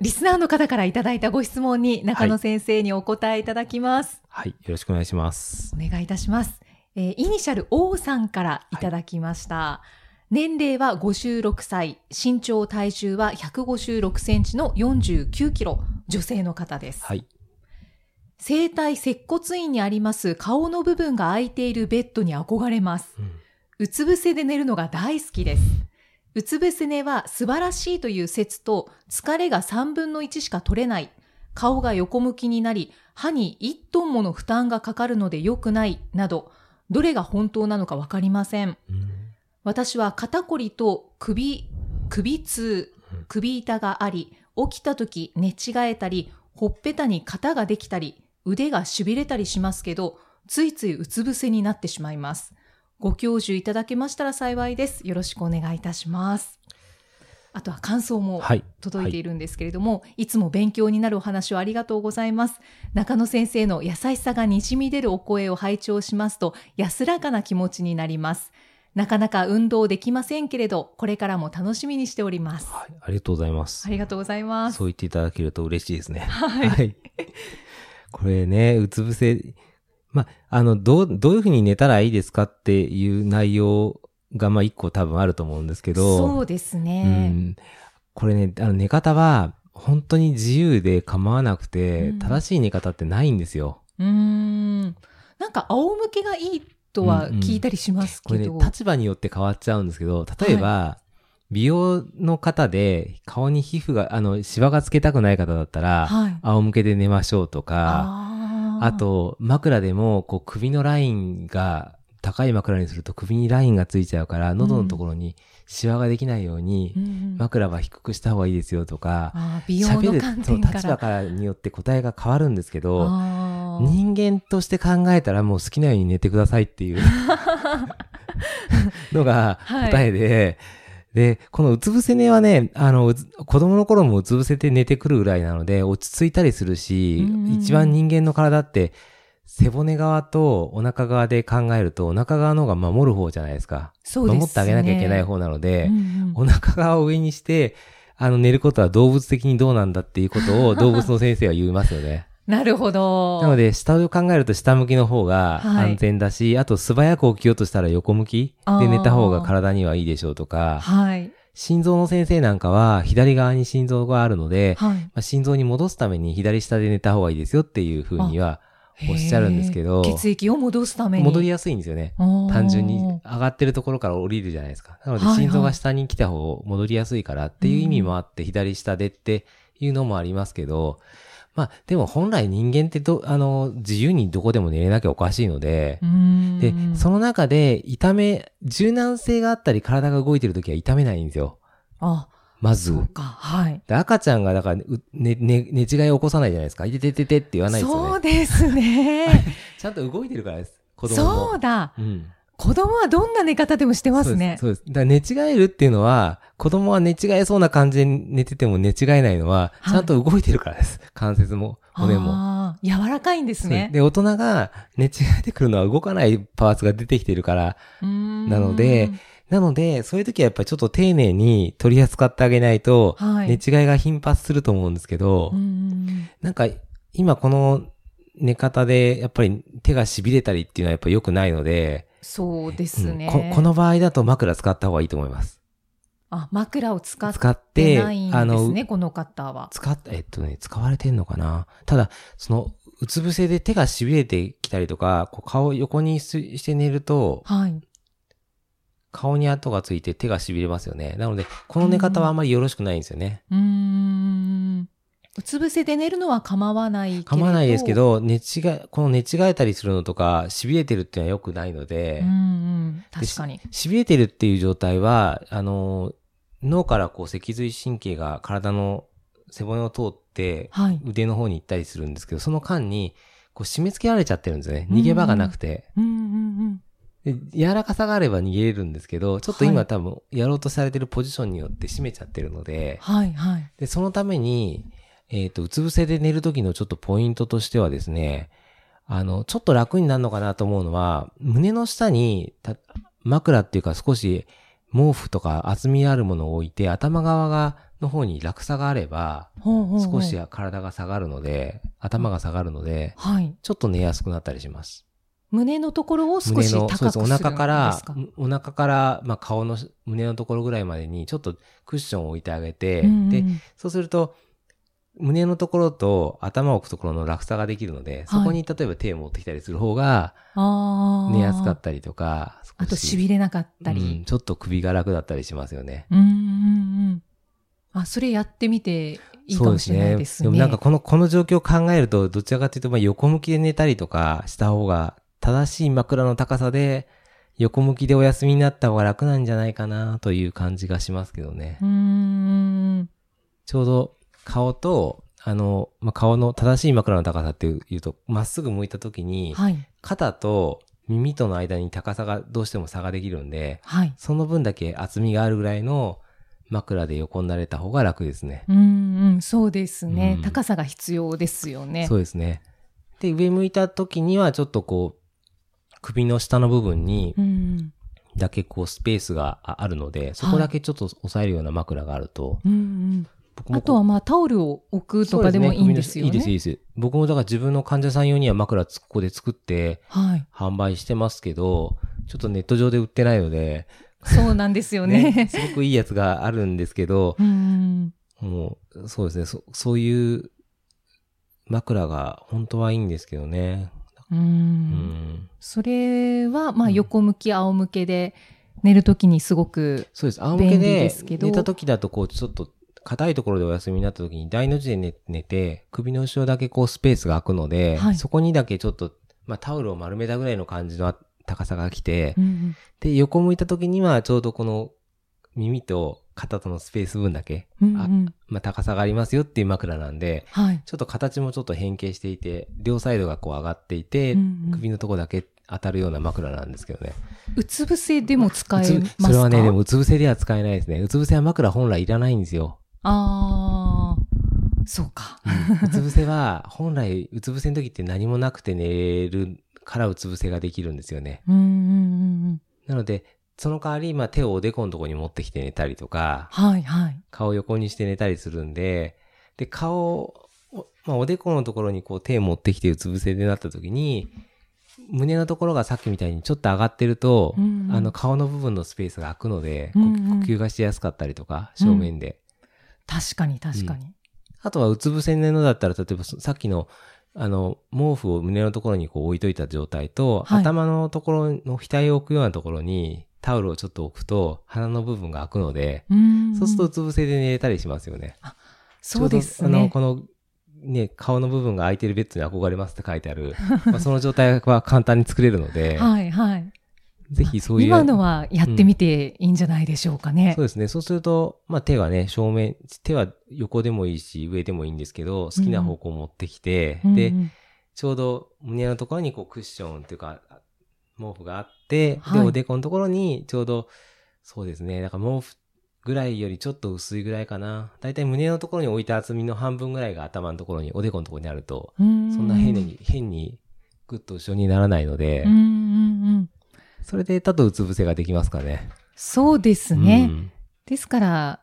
リスナーの方からいただいたご質問に中野先生にお答えいただきます。はいよろしくお願いしますお願いいたします。えーイニシャル O さんからいただきました。年齢は56歳、身長体重は156センチの49キロ、女性の方です。はい生体接骨院にあります顔の部分が空いているベッドに憧れます。うんうつ伏せで寝るのが大好きです。うつ伏せ寝は素晴らしいという説と疲れが3分の1しか取れない。顔が横向きになり、歯に1トンもの負担がかかるので良くないなど、どれが本当なのかわかりません。うん私は肩こりと首、首痛うん、首痛があり、起きた時寝違えたり、ほっぺたに肩ができたり、腕が痺れたりしますけど、ついついうつ伏せになってしまいます。ご教授いただけましたら幸いです。よろしくお願いいたします。あとは感想もはい届いているんですけれども、い、つも勉強になるお話をありがとうございます。中野先生の優しさがにじみ出るお声を拝聴しますと、安らかな気持ちになります。なかなか運動できませんけれど、これからも楽しみにしております。はいありがとうございますありがとうございます。そう言っていただけると嬉しいですね。はいこれね、うつ伏せ、ま、あの、どう、どういうふうに寝たらいいですかっていう内容が、まあ、一個多分あると思うんですけど、そうですうね。ん。これね、あの、寝方は、本当に自由で構わなくて、うん正しい寝方ってないんですよ。うーん。なんか仰向けがいいとは聞いたりしますこれねけど。、立場によって変わっちゃうんですけど、例えば、美容の方で顔に皮膚が、あの、シワがつけたくない方だったら、はい。仰向けで寝ましょうとか、あと、枕でも、こう、首のラインが、高い枕にすると首にラインがついちゃうから、喉のところにシワができないように、枕は低くした方がいいですよとか、喋るその。立場からによって答えが変わるんですけど、人間として考えたらもう好きなように寝てくださいっていうのがはい答えで、で、このうつ伏せ寝はね、あの、子供の頃もうつ伏せて寝てくるぐらいなので、落ち着いたりするし、うんうん一番人間の体って、背骨側とお腹側で考えると、お腹側の方が守る方じゃないですか。そうですね守ってあげなきゃいけない方なので、うんうんお腹側を上にして、あの、寝ることは動物的にどうなんだっていうことを動物の先生は言いますよね。なるほど。なので、下を考えると下向きの方がはい安全だし、あと素早く起きようとしたら横向きで寝た方が体にはいいでしょうとか、はい。心臓の先生なんかは左側に心臓があるので、はい。まあ、心臓に戻すために左下で寝た方がいいですよっていうふうにはおっしゃるんですけど血液を戻すために。戻りやすいんですよね。単純に上がってるところから降りるじゃないですか。なのではいはい心臓が下に来た方戻りやすいからっていう意味もあって左下でっていうのもありますけど、まあでも本来人間ってど、あの、自由にどこでも寝れなきゃおかしいのでで、その中で痛め、柔軟性があったり体が動いてるときは痛めないんですよ。あ、まずそ。うか。はい。で赤ちゃんがだから、うね、ね、寝違いを起こさないじゃないですか。いててててって言わないですよそうね。ですね。ちゃんと動いてるからです。子供も。そうだ。うん。子供はどんな寝方でもしてますね。そうです。ですだ寝違えるっていうのは、子供は寝違えそうな感じで寝てても寝違えないのは、はいちゃんと動いてるからです。関節も、骨も。柔らかいんですね。で、大人が寝違えてくるのは動かないパーツが出てきてるから、なので、なので、そういう時はやっぱりちょっと丁寧に取り扱ってあげないと、はい寝違いが頻発すると思うんですけど、うーんなんか、今この寝方で、やっぱり手が痺れたりっていうのはやっぱ良くないので、そうですね、うんここの場合だと枕使った方がいいと思います。あ、枕を使ってて、ないんあの、ですね、この方は。使っ、えっとね、使われてんのかな？ただ、その、うつ伏せで手が痺れてきたりとか、こう顔を横にしして寝ると、はい。顔に跡がついて手が痺れますよね。なので、この寝方はあんまりよろしくないんですよね。うーん。うつ伏せで寝るのは構わないけれど。構わないですけ。ど、寝違え、この寝違えたりするのとか、痺れてるっていうのは良くないので、うんうん。確かに。し痺れてるっていう状態は、あの、脳からこう脊髄神経が体の背骨を通ってはい。腕の方に行ったりするんですけど、その間に、こう締め付けられちゃってるんですよね。逃げ場がなくて。うんうんで柔らかさがあれば逃げれるんですけど、ちょっと今、はい多分やろうとされてるポジションによって締めちゃってるので、はいはい。で、そのために、えっ、と、うつ伏せで寝る時のちょっとポイントとしてはですね、あの、ちょっと楽になるのかなと思うのは、胸の下にた枕っていうか少し毛布とか厚みあるものを置いて、頭側が、の方に落差があれば、少し体が下がるので、頭が下がるので、はい。ちょっと寝やすくなったりします。胸のところを少し高くするんですか？お腹から、お腹から、まあ、顔の胸のところぐらいまでにちょっとクッションを置いてあげて、うんうんで、そうすると、胸のところと頭を置くところの落差ができるので、そこに例えば手を持ってきたりする方が寝やすかったりとか、あと痺れなかったうんり。ちょっと首が楽だったりしますよね。うんうんうん。あ、それやってみていいかもしれないですね。でもなんかこの、この状況を考えると、どちらかというと、まあ横向きで寝たりとかした方が、正しい枕の高さで、横向きでお休みになった方が楽なんじゃないかなという感じがしますけどね。うーん。ちょうど顔と、あの、まあ、顔の正しい枕の高さっていうと、まっすぐ向いた時に、はい。肩と耳との間に高さがどうしても差ができるんで、はい。その分だけ厚みがあるぐらいの枕で横になれた方が楽ですね。うんうん、そうですね、うん高さが必要ですよね。そうですね。で、上向いた時にはちょっとこう、首の下の部分にうん。だけこうスペースがああるので、そこだけちょっと押さえるような枕があると、うんうん。僕もあとはまあタオルを置くとかでもいいんですよね。そうですいいです、いいです。僕もだから自分の患者さん用には枕つここで作ってはい。販売してますけど、ちょっとネット上で売ってないので、そうなんですよね。すごくいいやつがあるんですけど、うん。もう、そうですね、そそういう枕が本当はいいんですけどね。う。うんん。それはまあ横向き、仰向けで寝るときにすごく、そうです。仰向け便利でですけど寝た時だと、こう、ちょっと、硬いところでお休みになった時に、大の字で寝寝て、首の後ろだけこうスペースが空くので、はいそこにだけちょっと、まあタオルを丸めたぐらいの感じの高さが来て、うんで、横向いた時にはちょうどこの耳と肩とのスペース分だけ、うんあまあ高さがありますよっていう枕なんで、はい。ちょっと形もちょっと変形していて、両サイドがこう上がっていて、うんうん首のとこだけ当たるような枕なんですけどね。うつ伏せでも使えますうかつそれはね、でもうつ伏せでは使えないですね。うつ伏せは枕本来いらないんですよ。ああ、そうか。うつ伏せは、本来、うつ伏せの時って何もなくて寝るからうつ伏せができるんですよね。うんうんうんうん。なので、その代わり、まあ手をおでこのところに持ってきて寝たりとか、はいはい。顔を横にして寝たりするんで、で、顔、おまあおでこのところにこう手を持ってきてうつ伏せでなった時に、胸のところがさっきみたいにちょっと上がってると、うんうんあの顔の部分のスペースが空くので、呼吸がしやすかったりとか、正面で。確かに確かに。あとはうつ伏せに寝るのだったら、例えばそさっきの、あの、毛布を胸のところにこう置いといた状態と、はい頭のところの額を置くようなところにタオルをちょっと置くと、鼻の部分が開くので、うんそうするとうつ伏せで寝れたりしますよね。そうですちょうどあの、ね。この、ね、顔の部分が空いてるベッドに憧れますって書いてある。まあ、その状態は簡単に作れるので、は いはい。ぜひそういう。今のはやってみていいんじゃないでしょうかね。そうですね。そうすると、まあ手はね、正面、手は横でもいいし、上でもいいんですけど、好きな方向を持ってきて、で、うんうんちょうど胸のところにこうクッションっていうか、毛布があって、はいで、おでこのところにちょうど、そうですね、だから毛布ぐらいよりちょっと薄いぐらいかな。だいたい胸のところに置いた厚みの半分ぐらいが頭のところに、おでこのところにあると、うんそんな変に、変にグッと後ろにならないので、うんうんうんそれでだとうつ伏せができますかね。そうですね。うんですから、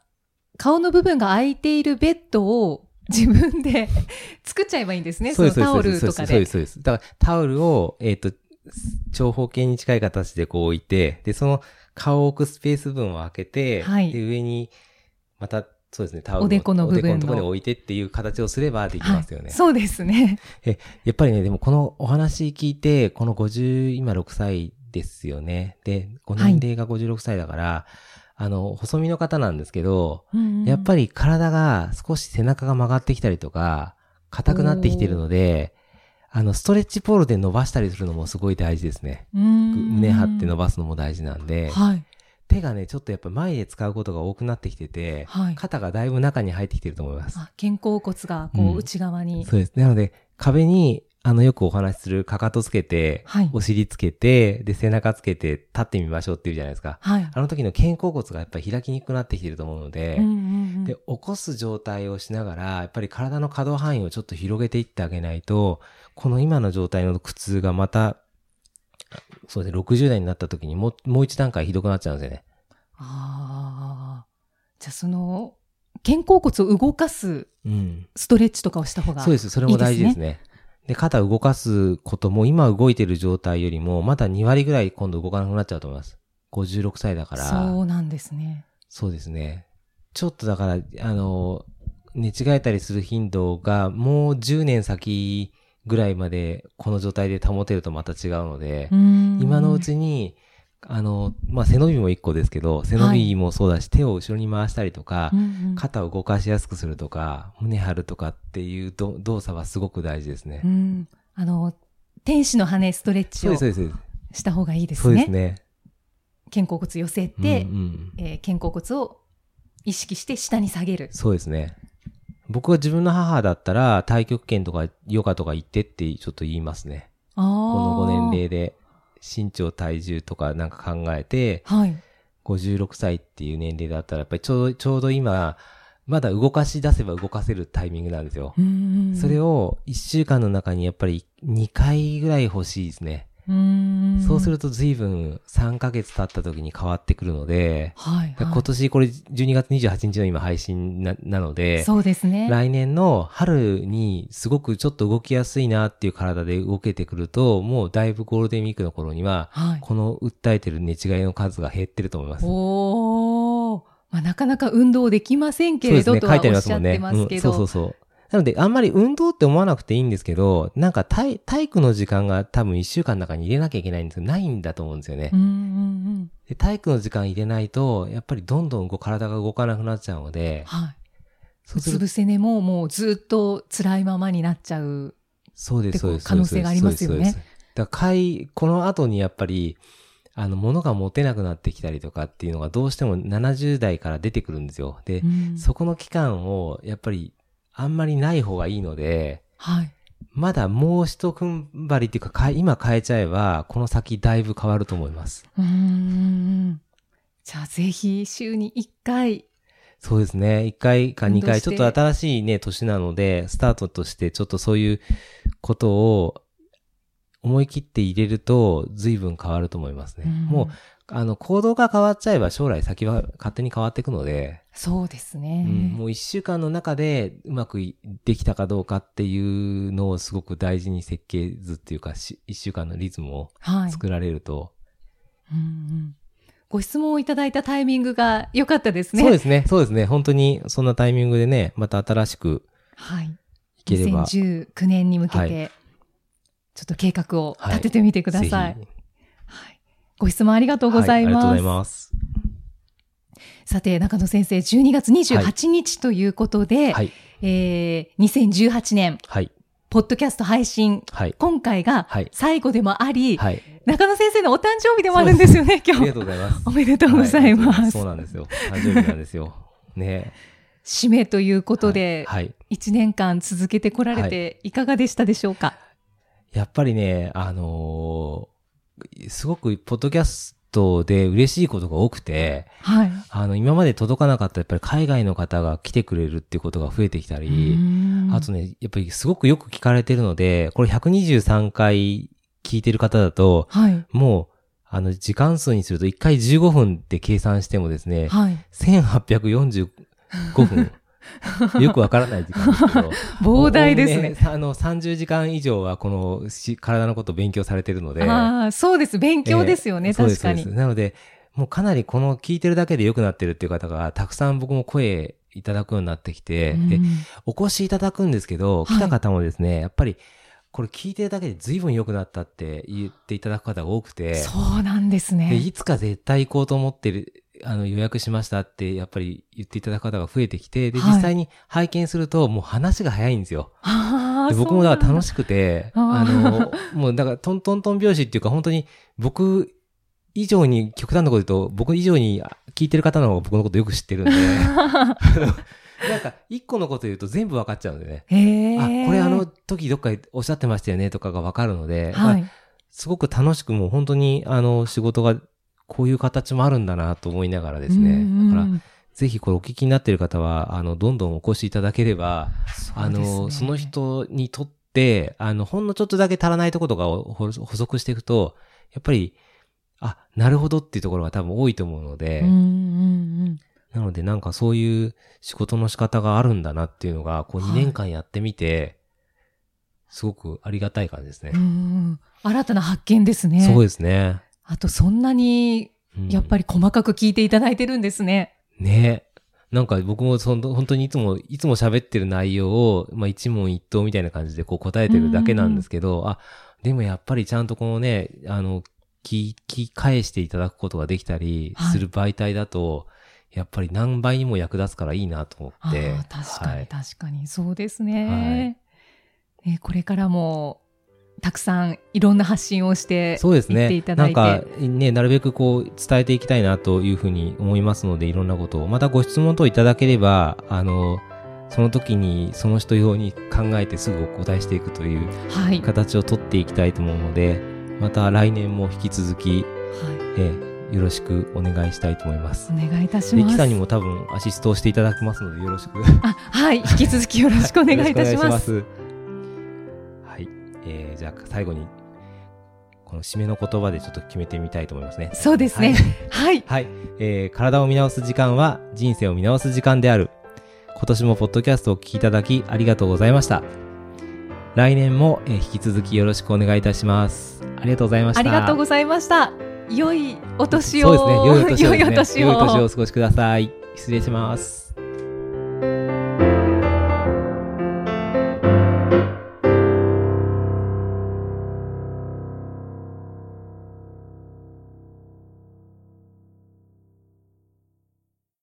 顔の部分が空いているベッドを自分で 作っちゃえばいいんですね。そのタオルとかでそうです、。そうです。だからタオルを、えっ、と、長方形に近い形でこう置いて、で、その顔を置くスペース分を開けて、はいで、上に、また、そうですね、タオルをおでこの部分のおでこのところに置いてっていう形をすればできますよね。はいそうですね。やっぱりね、でもこのお話聞いて、この50、今6歳ですよね。で、ご年齢が56歳だから、あの、細身の方なんですけど、やっぱり、り体が少し背中が曲がってきたりとか、硬くなってきてるので、あの、ストレッチポールで伸ばしたりするのもすごい大事ですね。胸張って伸ばすのも大事なんで、はい。手がね、ちょっとやっぱ前で使うことが多くなってきてて、はい。肩がだいぶ中に入ってきてると思います。あ肩甲骨がこうんう内側に。そうです。なので、壁に、あの、よくお話しするかかとつけて、はいお尻つけて、で、背中つけて立ってみましょうっていうじゃないですか。はい。あの時の肩甲骨がやっぱり開きにくくなってきてると思うので、うんうんうんで、起こす状態をしながら、やっぱり体の可動範囲をちょっと広げていってあげないと、この今の状態の苦痛がまた、そうですね、60代になった時にもう、もう一段階ひどくなっちゃうんですよね。ああ。じゃあその、肩甲骨を動かすうん。ストレッチとかをした方がそうです。それも大事ですね。ね。で、肩動かすことも今動いてる状態よりも、まだ2割ぐらい今度動かなくなっちゃうと思います。56歳だから。そうなんですね。そうですね。ちょっとだから、あの、寝違えたりする頻度がもう10年先ぐらいまでこの状態で保てるとまた違うので、今今のうちに、あの、まあ、背伸びも一個ですけど、背伸びもそうだし、手を後ろに回したりとか、肩を動かしやすくするとか、胸張るとかっていうど動作はすごく大事ですね。うん。あの、天使の羽ストレッチを。した方がいいですそうですね。ね。肩甲骨寄せて、うんうんえー肩甲骨を意識して下に下げる。そうですね。僕は自分の母だったら、太極拳とかヨガとか行ってってちょっと言いますね。ここのご年齢で身長体重とかなんか考えて、はい。56歳っていう年齢だったら、やっぱりちょうど、ちょうど今、まだ動かし出せば動かせるタイミングなんですよ。それを、を1週間の中にやっぱり2回ぐらい欲しいですね。うんそうすると随分3ヶ月経った時に変わってくるので、はい、はい。今年これ12月28日の今配信ななので、そうですね。来年の春にすごくちょっと動きやすいなっていう体で動けてくると、もうだいぶゴールデンウィークの頃には、はい。この訴えてる寝違いの数が減ってると思います。おー。まあ、なかなか運動できませんけれど、とはおっしゃってますけど。うんそうそうそう。なので、あんまり運動って思わなくていいんですけど、なんか体体育の時間が多分一週間の中に入れなきゃいけないんですけど、ないんだと思うんですよね。うんうんうん。で体育の時間入れないと、やっぱりどんどん体が動かなくなっちゃうので、はい。そううするつ伏せ寝ももうずっと辛いままになっちゃう。そうです、そうです。可能性がありますよねそうです。そうですだから、会、この後にやっぱり、あの、物が持てなくなってきたりとかっていうのがどうしても70代から出てくるんですよ。で、うんそこの期間を、やっぱり、あんまりない方がいいので、はい。まだもう一踏ん張りっていうか、か今変えちゃえば、この先だいぶ変わると思います。うーん。じゃあぜひ週に1回。そうですね。1回か2回、ちょっと新しいね、年なので、スタートとしてちょっとそういうことを思い切って入れると、随分変わると思いますね。んもう、あの、行動が変わっちゃえば将来先は勝手に変わっていくので、そうですね。うんもう一週間の中でうまくいできたかどうかっていうのをすごく大事に設計図っていうか、し一週間のリズムをはい。作られると、うんうんご質問をいただいたタイミングが良かったですね。そうですね、そうですね、本当にそんなタイミングでね、また新しくはい。いければ、2019年に向けはて、ちょっと計画を立ててみてください。ぜはいひご質問ありがとうございます。はありがとうございます。さて、中野先生、12月28日ということで、はい、えー、2018年、はい、ポッドキャスト配信、はい、今回がはい最後でもあり、はい。中野先生のお誕生日でもあるんですよね、今日ありが。とうございます。おめでとうございます。はそうなんですよ。誕生日なんですよ。ね締めということで、はい。はい1年間続けてこられていかがでしたでしょうか、やっぱりね、あのーすごく、ポッドキャストで嬉しいことが多くて、はい。あの、今まで届かなかった、やっぱり海外の方が来てくれるっていうことが増えてきたり、あとね、やっぱりすごくよく聞かれてるので、これ123回聞いてる方だと、はい。もう、あの、時間数にすると1回15分で計算してもですね、はい。1845分。よくわからない時間ですけど。膨大ですね。あの、30時間以上はこのし体のことを勉強されてるので。ああ、そうです。勉強ですよね、ええそうです確かに。なので、もうかなりこの聞いてるだけで良くなってるっていう方がたくさん僕も声いただくようになってきて、でうんお越しいただくんですけど、はい来た方もですね、やっぱり、これ聞いてるだけで随分良くなったって言っていただく方が多くて、そうなんですで、ね。いつか絶対行こうと思ってる、あの、予約しましたって、やっぱり言っていただく方が増えてきて、で、はい実際に拝見すると、もう話が早いんですよ。で僕もだから楽ししくて、あの、もうだからトントントン拍子っていうか本当に僕以上に極端なこと言うと、僕以上に聞いてる方の方が僕のことよく知ってるんで、なんか一個のこと言うと全部分かっちゃうんでね。あ、ーこれあの時どっかでおっしゃってましたよねとかがわかるので、はい。まあすごく楽しくもう本当にあの仕事がこういう形もあるんだなと思いながらですね。うんだからうんぜひこれお聞きになっている方は、あの、どんどんお越しいただければ、あの、その人にとって、あの、ほんのちょっとだけ足らないところとかを補補足していくと、やっぱり、あ、なるほどっていうところが多分多いと思うので、うんうんなのでなんかそういう仕事の仕方があるんだなっていうのが、こうはい2年間やってみて、すごくありがたい感じですね。新たな発見ですね。そうですね。あと、そんなに、うんやっぱり細かく聞いていただいてるんですね。ねなんか僕もその本当にいつも、いつも喋ってる内容を、まあ一問一答みたいな感じでこう答えてるだけなんですけど、あ、でもやっぱりちゃんとこのね、あの、聞き返していただくことができたりはいする媒体だと、やっぱり何倍にも役立つからいいなと思あって。あ確かに、はい確かに。そうですね。ねこれからも、たくさんいろんな発信をして、そうですねないんて。かね、なるべくこう伝えていきたいなというふうに思いますので、いろんなことを。またご質問等いただければ、あの、その時にその人用に考えてすぐお答えしていくというはい。形をとっていきたいと思うので、また来年も引き続き、はえーよろしくお願いしたいと思いますい。お。願いいたしで、ます。キさんにも多分アシストをしていただきますので、よろしく。あ、はい。引き続きよろしくお願いいたします。じゃあ最後に、この締めの言葉でちょっと決めてみたいと思いますね。そうですね。はい。はい。えー、体を見直す時間は人生を見直す時間である。今年もポッドキャストをお聞きいただきありがとうございました。来年も、えー引き続きよろしくお願いいたします。ありがとうございました。ありがとうございました。良いお年を。そうですね。良いお年をね。良いお年を。良いお年をお過ごしください。失礼します。